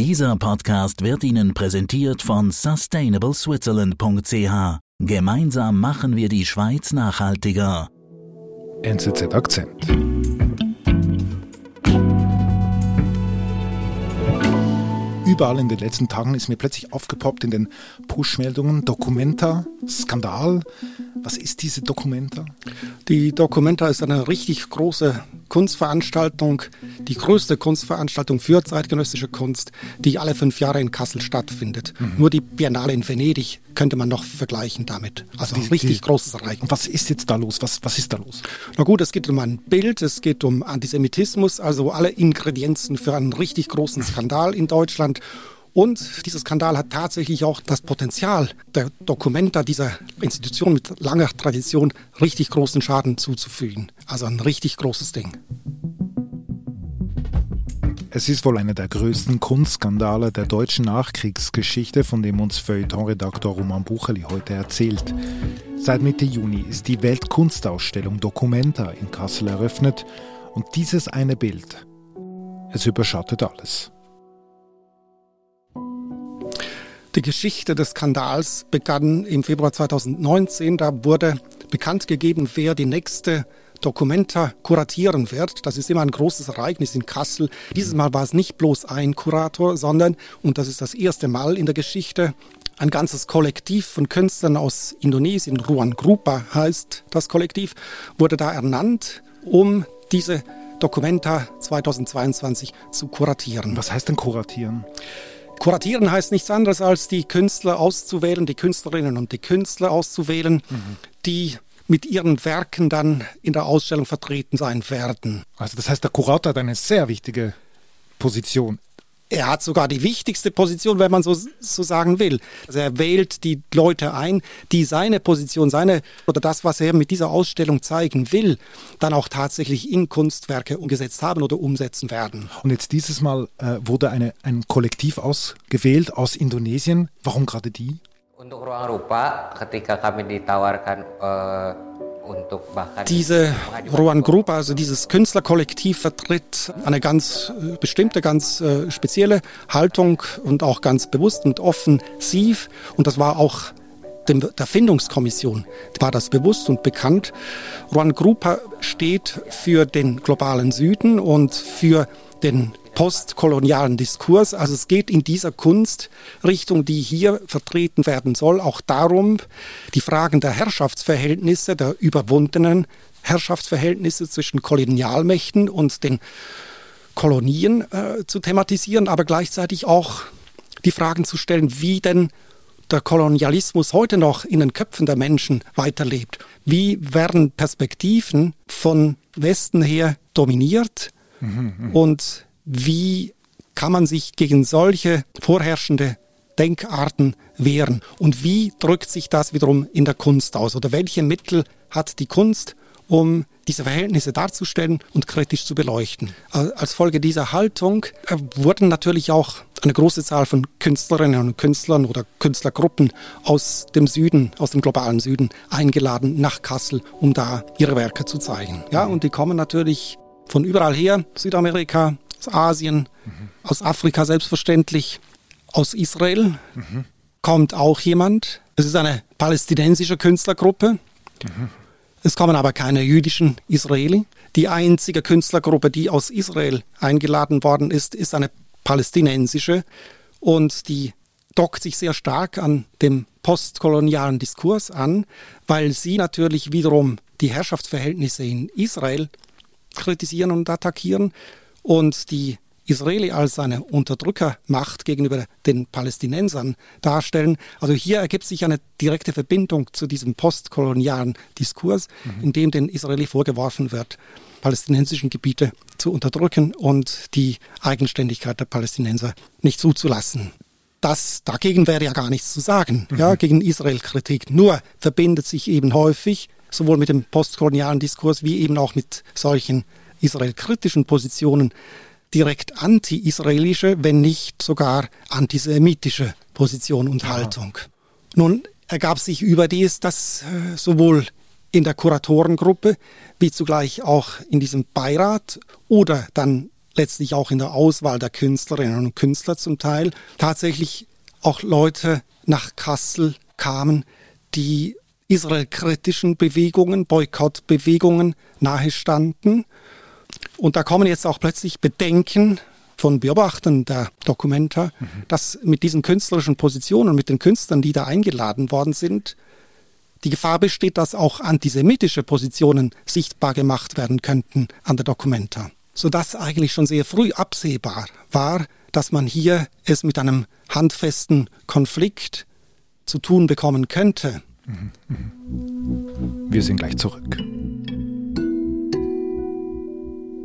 Dieser Podcast wird Ihnen präsentiert von sustainableswitzerland.ch. Gemeinsam machen wir die Schweiz nachhaltiger. NZZ Akzent. Überall in den letzten Tagen ist mir plötzlich aufgepoppt in den Push-Meldungen Documenta, Skandal. Was ist diese Documenta? Die Documenta ist eine richtig große Kunstveranstaltung, die größte Kunstveranstaltung für zeitgenössische Kunst, die alle fünf Jahre in Kassel stattfindet. Mhm. Nur die Biennale in Venedig könnte man noch vergleichen damit. Also die, ein richtig die, großes Ereignis. Was ist jetzt da los? Was, was ist da los? Na gut, es geht um ein Bild, es geht um Antisemitismus, also alle Ingredienzen für einen richtig großen Skandal in Deutschland. Und dieser Skandal hat tatsächlich auch das Potenzial, der Dokumenta dieser Institution mit langer Tradition richtig großen Schaden zuzufügen. Also ein richtig großes Ding. Es ist wohl einer der größten Kunstskandale der deutschen Nachkriegsgeschichte, von dem uns Feuilleton-Redaktor Roman Bucheli heute erzählt. Seit Mitte Juni ist die Weltkunstausstellung Documenta in Kassel eröffnet und dieses eine Bild, es überschattet alles. Die Geschichte des Skandals begann im Februar 2019. Da wurde bekannt gegeben, wer die nächste Documenta kuratieren wird. Das ist immer ein großes Ereignis in Kassel. Dieses Mal war es nicht bloß ein Kurator, sondern, und das ist das erste Mal in der Geschichte, ein ganzes Kollektiv von Künstlern aus Indonesien, Ruan Grupa heißt das Kollektiv, wurde da ernannt, um diese Documenta 2022 zu kuratieren. Was heißt denn kuratieren? Kuratieren heißt nichts anderes als die Künstler auszuwählen, die Künstlerinnen und die Künstler auszuwählen, mhm. die mit ihren Werken dann in der Ausstellung vertreten sein werden. Also das heißt, der Kurator hat eine sehr wichtige Position. Er hat sogar die wichtigste Position, wenn man so, so sagen will. Also er wählt die Leute ein, die seine Position, seine oder das, was er mit dieser Ausstellung zeigen will, dann auch tatsächlich in Kunstwerke umgesetzt haben oder umsetzen werden. Und jetzt dieses Mal äh, wurde eine, ein Kollektiv ausgewählt aus Indonesien. Warum gerade die? Untuk ruang rupa, ketika kami ditawarkan äh diese Ruan Group, also dieses Künstlerkollektiv, vertritt eine ganz äh, bestimmte, ganz äh, spezielle Haltung und auch ganz bewusst und offensiv. Und das war auch dem, der Findungskommission war das bewusst und bekannt. Ruan Grupa steht für den globalen Süden und für den postkolonialen Diskurs. Also es geht in dieser Kunstrichtung, die hier vertreten werden soll, auch darum, die Fragen der Herrschaftsverhältnisse, der überwundenen Herrschaftsverhältnisse zwischen Kolonialmächten und den Kolonien äh, zu thematisieren, aber gleichzeitig auch die Fragen zu stellen, wie denn der Kolonialismus heute noch in den Köpfen der Menschen weiterlebt. Wie werden Perspektiven von Westen her dominiert und wie kann man sich gegen solche vorherrschende Denkarten wehren und wie drückt sich das wiederum in der Kunst aus oder welche Mittel hat die Kunst, um diese Verhältnisse darzustellen und kritisch zu beleuchten. Als Folge dieser Haltung äh, wurden natürlich auch eine große Zahl von Künstlerinnen und Künstlern oder Künstlergruppen aus dem Süden, aus dem globalen Süden eingeladen nach Kassel, um da ihre Werke zu zeigen. Ja, und die kommen natürlich von überall her, Südamerika, aus Asien, mhm. aus Afrika selbstverständlich, aus Israel mhm. kommt auch jemand. Es ist eine palästinensische Künstlergruppe. Mhm. Es kommen aber keine jüdischen Israeli. Die einzige Künstlergruppe, die aus Israel eingeladen worden ist, ist eine palästinensische und die dockt sich sehr stark an dem postkolonialen Diskurs an, weil sie natürlich wiederum die Herrschaftsverhältnisse in Israel kritisieren und attackieren und die Israeli als eine Unterdrückermacht gegenüber den Palästinensern darstellen. Also hier ergibt sich eine direkte Verbindung zu diesem postkolonialen Diskurs, mhm. in dem den Israeli vorgeworfen wird, palästinensischen Gebiete zu unterdrücken und die Eigenständigkeit der Palästinenser nicht zuzulassen. Das, dagegen wäre ja gar nichts zu sagen, mhm. ja, gegen Israel-Kritik. Nur verbindet sich eben häufig sowohl mit dem postkolonialen Diskurs wie eben auch mit solchen israelkritischen Positionen direkt anti-israelische, wenn nicht sogar antisemitische Position und ja. Haltung. Nun ergab sich überdies, dass äh, sowohl in der Kuratorengruppe wie zugleich auch in diesem Beirat oder dann letztlich auch in der Auswahl der Künstlerinnen und Künstler zum Teil tatsächlich auch Leute nach Kassel kamen, die israelkritischen Bewegungen, Boykottbewegungen nahestanden. Und da kommen jetzt auch plötzlich Bedenken von Beobachtern der Dokumenta, mhm. dass mit diesen künstlerischen Positionen, mit den Künstlern, die da eingeladen worden sind, die Gefahr besteht, dass auch antisemitische Positionen sichtbar gemacht werden könnten an der Dokumenta. Sodass eigentlich schon sehr früh absehbar war, dass man hier es mit einem handfesten Konflikt zu tun bekommen könnte. Wir sind gleich zurück.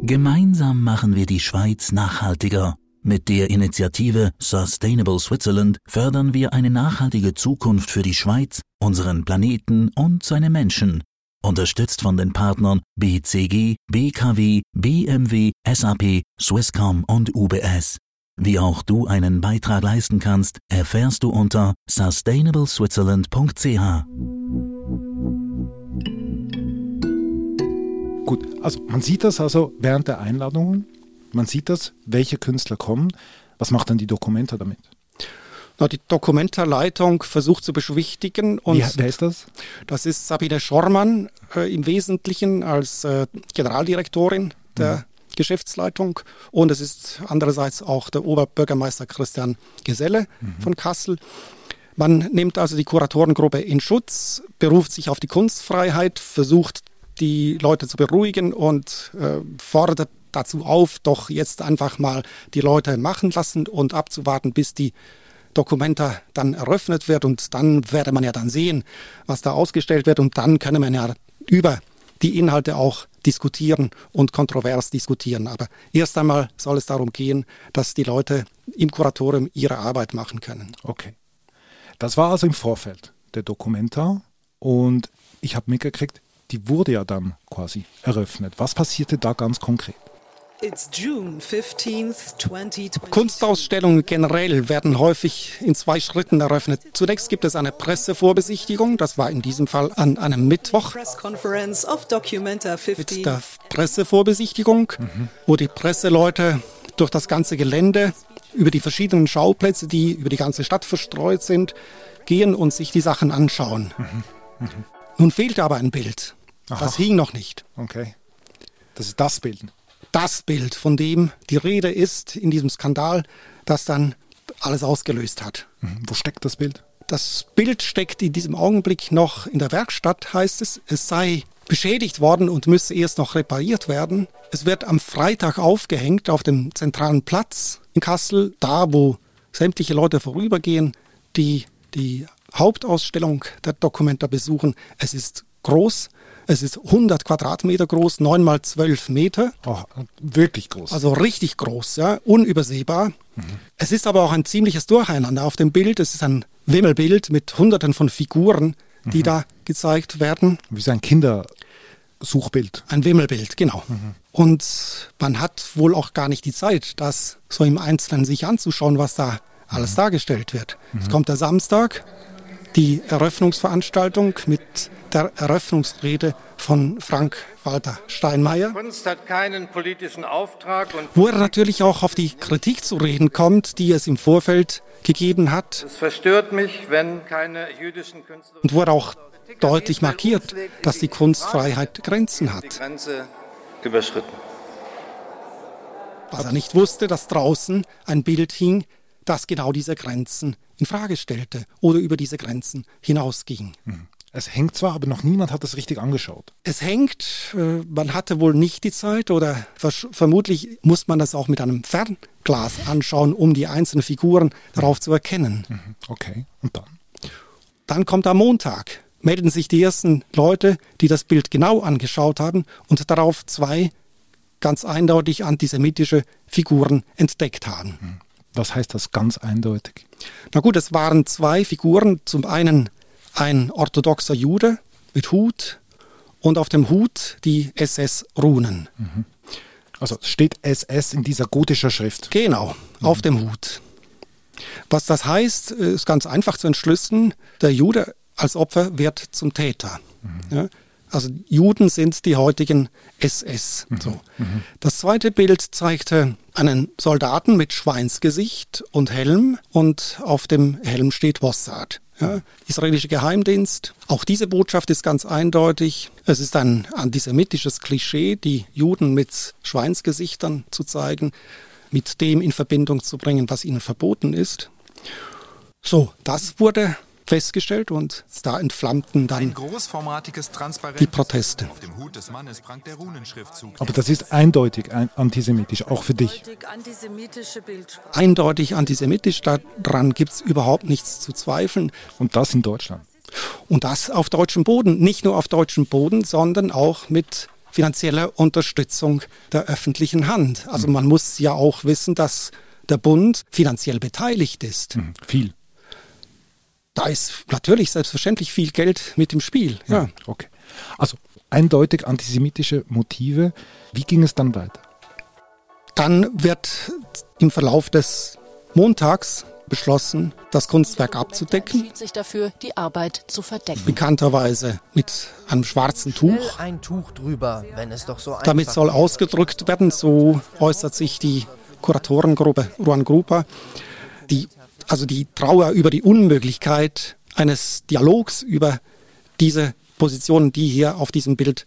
Gemeinsam machen wir die Schweiz nachhaltiger. Mit der Initiative Sustainable Switzerland fördern wir eine nachhaltige Zukunft für die Schweiz, unseren Planeten und seine Menschen. Unterstützt von den Partnern BCG, BKW, BMW, SAP, Swisscom und UBS. Wie auch du einen Beitrag leisten kannst, erfährst du unter sustainableswitzerland.ch. Gut, also man sieht das also während der Einladungen, man sieht das, welche Künstler kommen. Was macht dann die Dokumenta damit? Na, die Dokumentarleitung versucht zu beschwichtigen. Und Wie, wer ist das? Das ist Sabine Schormann äh, im Wesentlichen als äh, Generaldirektorin der mhm. Geschäftsleitung und es ist andererseits auch der Oberbürgermeister Christian Geselle mhm. von Kassel. Man nimmt also die Kuratorengruppe in Schutz, beruft sich auf die Kunstfreiheit, versucht die Leute zu beruhigen und äh, fordert dazu auf, doch jetzt einfach mal die Leute machen lassen und abzuwarten, bis die Dokumenta dann eröffnet wird und dann werde man ja dann sehen, was da ausgestellt wird und dann könne man ja über die Inhalte auch diskutieren und kontrovers diskutieren. Aber erst einmal soll es darum gehen, dass die Leute im Kuratorium ihre Arbeit machen können. Okay. Das war also im Vorfeld der Dokumenta und ich habe mitgekriegt, die wurde ja dann quasi eröffnet. Was passierte da ganz konkret? Kunstausstellungen generell werden häufig in zwei Schritten eröffnet. Zunächst gibt es eine Pressevorbesichtigung, das war in diesem Fall an einem Mittwoch. Mit der Pressevorbesichtigung, mhm. wo die Presseleute durch das ganze Gelände, über die verschiedenen Schauplätze, die über die ganze Stadt verstreut sind, gehen und sich die Sachen anschauen. Mhm. Mhm. Nun fehlte aber ein Bild. Aha. Das hing noch nicht. Okay. Das ist das Bild das Bild, von dem die Rede ist in diesem Skandal, das dann alles ausgelöst hat. Mhm. Wo steckt das Bild? Das Bild steckt in diesem Augenblick noch in der Werkstatt, heißt es. Es sei beschädigt worden und müsse erst noch repariert werden. Es wird am Freitag aufgehängt auf dem zentralen Platz in Kassel, da wo sämtliche Leute vorübergehen, die die Hauptausstellung der Dokumenta besuchen. Es ist groß, es ist 100 Quadratmeter groß, 9 mal 12 Meter. Oh, wirklich groß. Also richtig groß, ja, unübersehbar. Mhm. Es ist aber auch ein ziemliches Durcheinander auf dem Bild. Es ist ein Wimmelbild mit hunderten von Figuren, die mhm. da gezeigt werden. Wie so ein Kindersuchbild. Ein Wimmelbild, genau. Mhm. Und man hat wohl auch gar nicht die Zeit, das so im Einzelnen sich anzuschauen, was da alles mhm. dargestellt wird. Es mhm. kommt der Samstag, die Eröffnungsveranstaltung mit der Eröffnungsrede von Frank-Walter Steinmeier. Kunst hat keinen politischen Auftrag. wo er natürlich auch auf die Kritik zu reden kommt, die es im Vorfeld gegeben hat. Es verstört mich, wenn keine jüdischen Künstler. Und wo er auch deutlich markiert, dass die Kunstfreiheit Grenzen hat. Die Grenze überschritten. Was er nicht wusste, dass draußen ein Bild hing, das genau diese Grenzen in Frage stellte oder über diese Grenzen hinausging. Mhm. Es hängt zwar, aber noch niemand hat es richtig angeschaut. Es hängt, äh, man hatte wohl nicht die Zeit oder vermutlich muss man das auch mit einem Fernglas anschauen, um die einzelnen Figuren darauf zu erkennen. Mhm. Okay, und dann? Dann kommt am Montag, melden sich die ersten Leute, die das Bild genau angeschaut haben und darauf zwei ganz eindeutig antisemitische Figuren entdeckt haben. Mhm. Was heißt das ganz eindeutig? Na gut, es waren zwei Figuren. Zum einen ein orthodoxer Jude mit Hut und auf dem Hut die SS-Runen. Mhm. Also steht SS in dieser gotischen Schrift. Genau, mhm. auf dem Hut. Was das heißt, ist ganz einfach zu entschlüsseln. Der Jude als Opfer wird zum Täter. Mhm. Ja, Also Juden sind die heutigen SS. Mhm. So. Mhm. Das zweite Bild zeigte einen Soldaten mit Schweinsgesicht und Helm und auf dem Helm steht Mossad. Ja, israelische Geheimdienst. Auch diese Botschaft ist ganz eindeutig. Es ist ein antisemitisches Klischee, die Juden mit Schweinsgesichtern zu zeigen, mit dem in Verbindung zu bringen, was ihnen verboten ist. So, das wurde festgestellt und da entflammten dann die Proteste. Aber das ist eindeutig antisemitisch, auch für dich. Eindeutig antisemitisch, daran gibt es überhaupt nichts zu zweifeln. Und das in Deutschland. Und das auf deutschem Boden, nicht nur auf deutschem Boden, sondern auch mit finanzieller Unterstützung der öffentlichen Hand. Also man muss ja auch wissen, dass der Bund finanziell beteiligt ist. Mhm, viel da ist natürlich selbstverständlich viel Geld mit im Spiel. Ja. ja. okay. Also eindeutig antisemitische Motive. Wie ging es dann weiter? Dann wird im Verlauf des Montags beschlossen, das Kunstwerk abzudecken. sich dafür, die Arbeit zu verdecken. Bekannterweise mit einem schwarzen Tuch. Ein Tuch drüber, wenn es doch so Damit soll ausgedrückt werden, so äußert sich die Kuratorengruppe Ruan Grupa, die also die Trauer über die Unmöglichkeit eines Dialogs über diese Positionen, die hier auf diesem Bild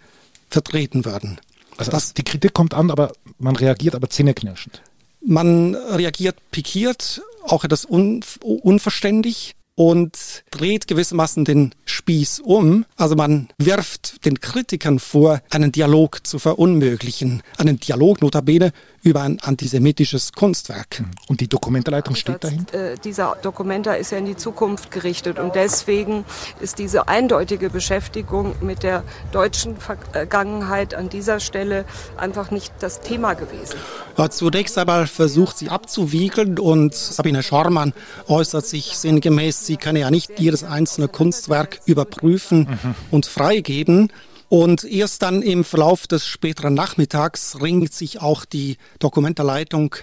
vertreten werden. Also das, die Kritik kommt an, aber man reagiert aber zähneknirschend. Man reagiert pikiert, auch etwas un, unverständlich und dreht gewissermaßen den Spieß um. Also man wirft den Kritikern vor, einen Dialog zu verunmöglichen. Einen Dialog notabene über ein antisemitisches Kunstwerk. Mhm. Und die Dokumentarleitung steht dahinter? Äh, dieser Dokumenta ist ja in die Zukunft gerichtet und deswegen ist diese eindeutige Beschäftigung mit der deutschen Vergangenheit an dieser Stelle einfach nicht das Thema gewesen. Ja, zunächst einmal versucht sie abzuwiegeln und Sabine Schormann äußert sich sinngemäß, sie könne ja nicht jedes einzelne Kunstwerk überprüfen mhm. und freigeben. Und erst dann im Verlauf des späteren Nachmittags ringt sich auch die Dokumentarleitung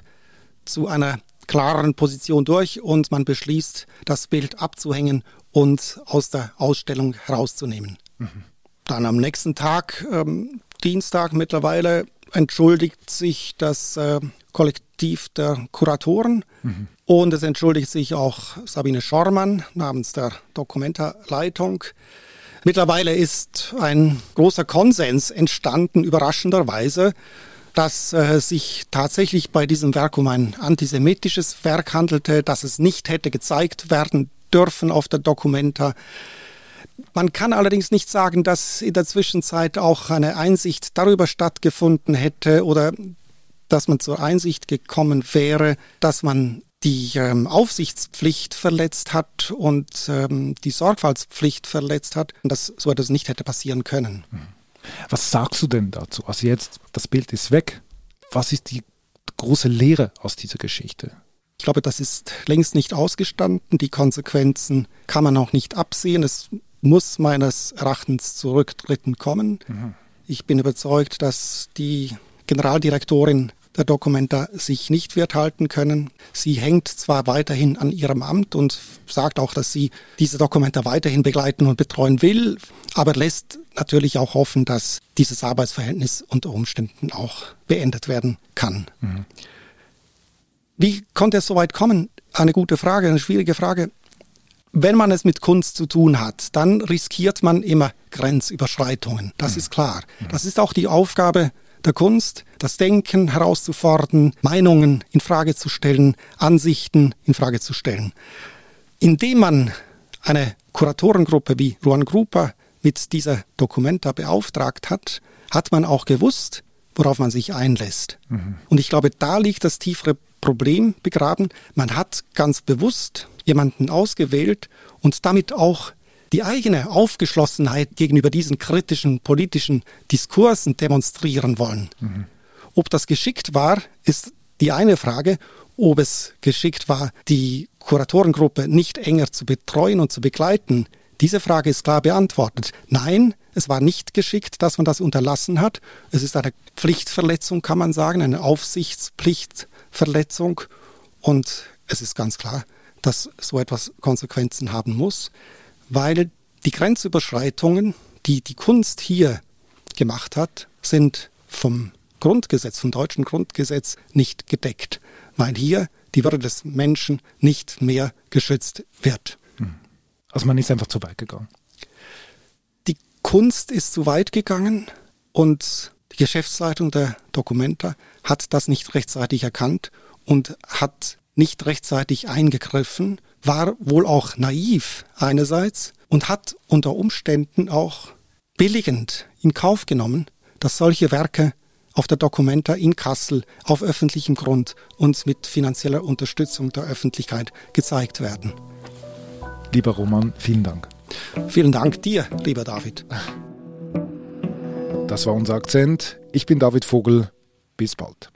zu einer klareren Position durch und man beschließt, das Bild abzuhängen und aus der Ausstellung herauszunehmen. Mhm. Dann am nächsten Tag, ähm, Dienstag mittlerweile, entschuldigt sich das äh, Kollektiv der Kuratoren mhm. und es entschuldigt sich auch Sabine Schormann namens der Dokumentarleitung. Mittlerweile ist ein großer Konsens entstanden, überraschenderweise, dass äh, sich tatsächlich bei diesem Werk um ein antisemitisches Werk handelte, dass es nicht hätte gezeigt werden dürfen auf der Documenta. Man kann allerdings nicht sagen, dass in der Zwischenzeit auch eine Einsicht darüber stattgefunden hätte oder dass man zur Einsicht gekommen wäre, dass man die ähm, Aufsichtspflicht verletzt hat und ähm, die Sorgfaltspflicht verletzt hat, dass so etwas nicht hätte passieren können. Hm. Was sagst du denn dazu? Also jetzt, das Bild ist weg. Was ist die große Lehre aus dieser Geschichte? Ich glaube, das ist längst nicht ausgestanden. Die Konsequenzen kann man auch nicht absehen. Es muss meines Erachtens zu Rücktritten kommen. Mhm. Ich bin überzeugt, dass die Generaldirektorin der Dokumenta sich nicht wird halten können. Sie hängt zwar weiterhin an ihrem Amt und sagt auch, dass sie diese Dokumenta weiterhin begleiten und betreuen will, aber lässt natürlich auch hoffen, dass dieses Arbeitsverhältnis unter Umständen auch beendet werden kann. Mhm. Wie konnte es so weit kommen? Eine gute Frage, eine schwierige Frage. Wenn man es mit Kunst zu tun hat, dann riskiert man immer Grenzüberschreitungen. Das mhm. ist klar. Mhm. Das ist auch die Aufgabe der Kunst, das Denken herauszufordern, Meinungen in Frage zu stellen, Ansichten in Frage zu stellen. Indem man eine Kuratorengruppe wie Ruan Grupa mit dieser Dokumenta beauftragt hat, hat man auch gewusst, worauf man sich einlässt. Mhm. Und ich glaube, da liegt das tiefere Problem begraben. Man hat ganz bewusst jemanden ausgewählt und damit auch die eigene Aufgeschlossenheit gegenüber diesen kritischen politischen Diskursen demonstrieren wollen. Mhm. Ob das geschickt war, ist die eine Frage. Ob es geschickt war, die Kuratorengruppe nicht enger zu betreuen und zu begleiten, diese Frage ist klar beantwortet. Nein, es war nicht geschickt, dass man das unterlassen hat. Es ist eine Pflichtverletzung, kann man sagen, eine Aufsichtspflichtverletzung. Und es ist ganz klar, dass so etwas Konsequenzen haben muss weil die Grenzüberschreitungen, die die Kunst hier gemacht hat, sind vom Grundgesetz, vom deutschen Grundgesetz nicht gedeckt, weil hier die Würde des Menschen nicht mehr geschützt wird. Hm. Also man ist einfach zu weit gegangen. Die Kunst ist zu weit gegangen und die Geschäftsleitung der Documenta hat das nicht rechtzeitig erkannt und hat nicht rechtzeitig eingegriffen, war wohl auch naiv einerseits und hat unter Umständen auch billigend in Kauf genommen, dass solche Werke auf der Documenta in Kassel auf öffentlichem Grund und mit finanzieller Unterstützung der Öffentlichkeit gezeigt werden. Lieber Roman, vielen Dank. Vielen Dank dir, lieber David. Das war unser Akzent. Ich bin David Vogel. Bis bald.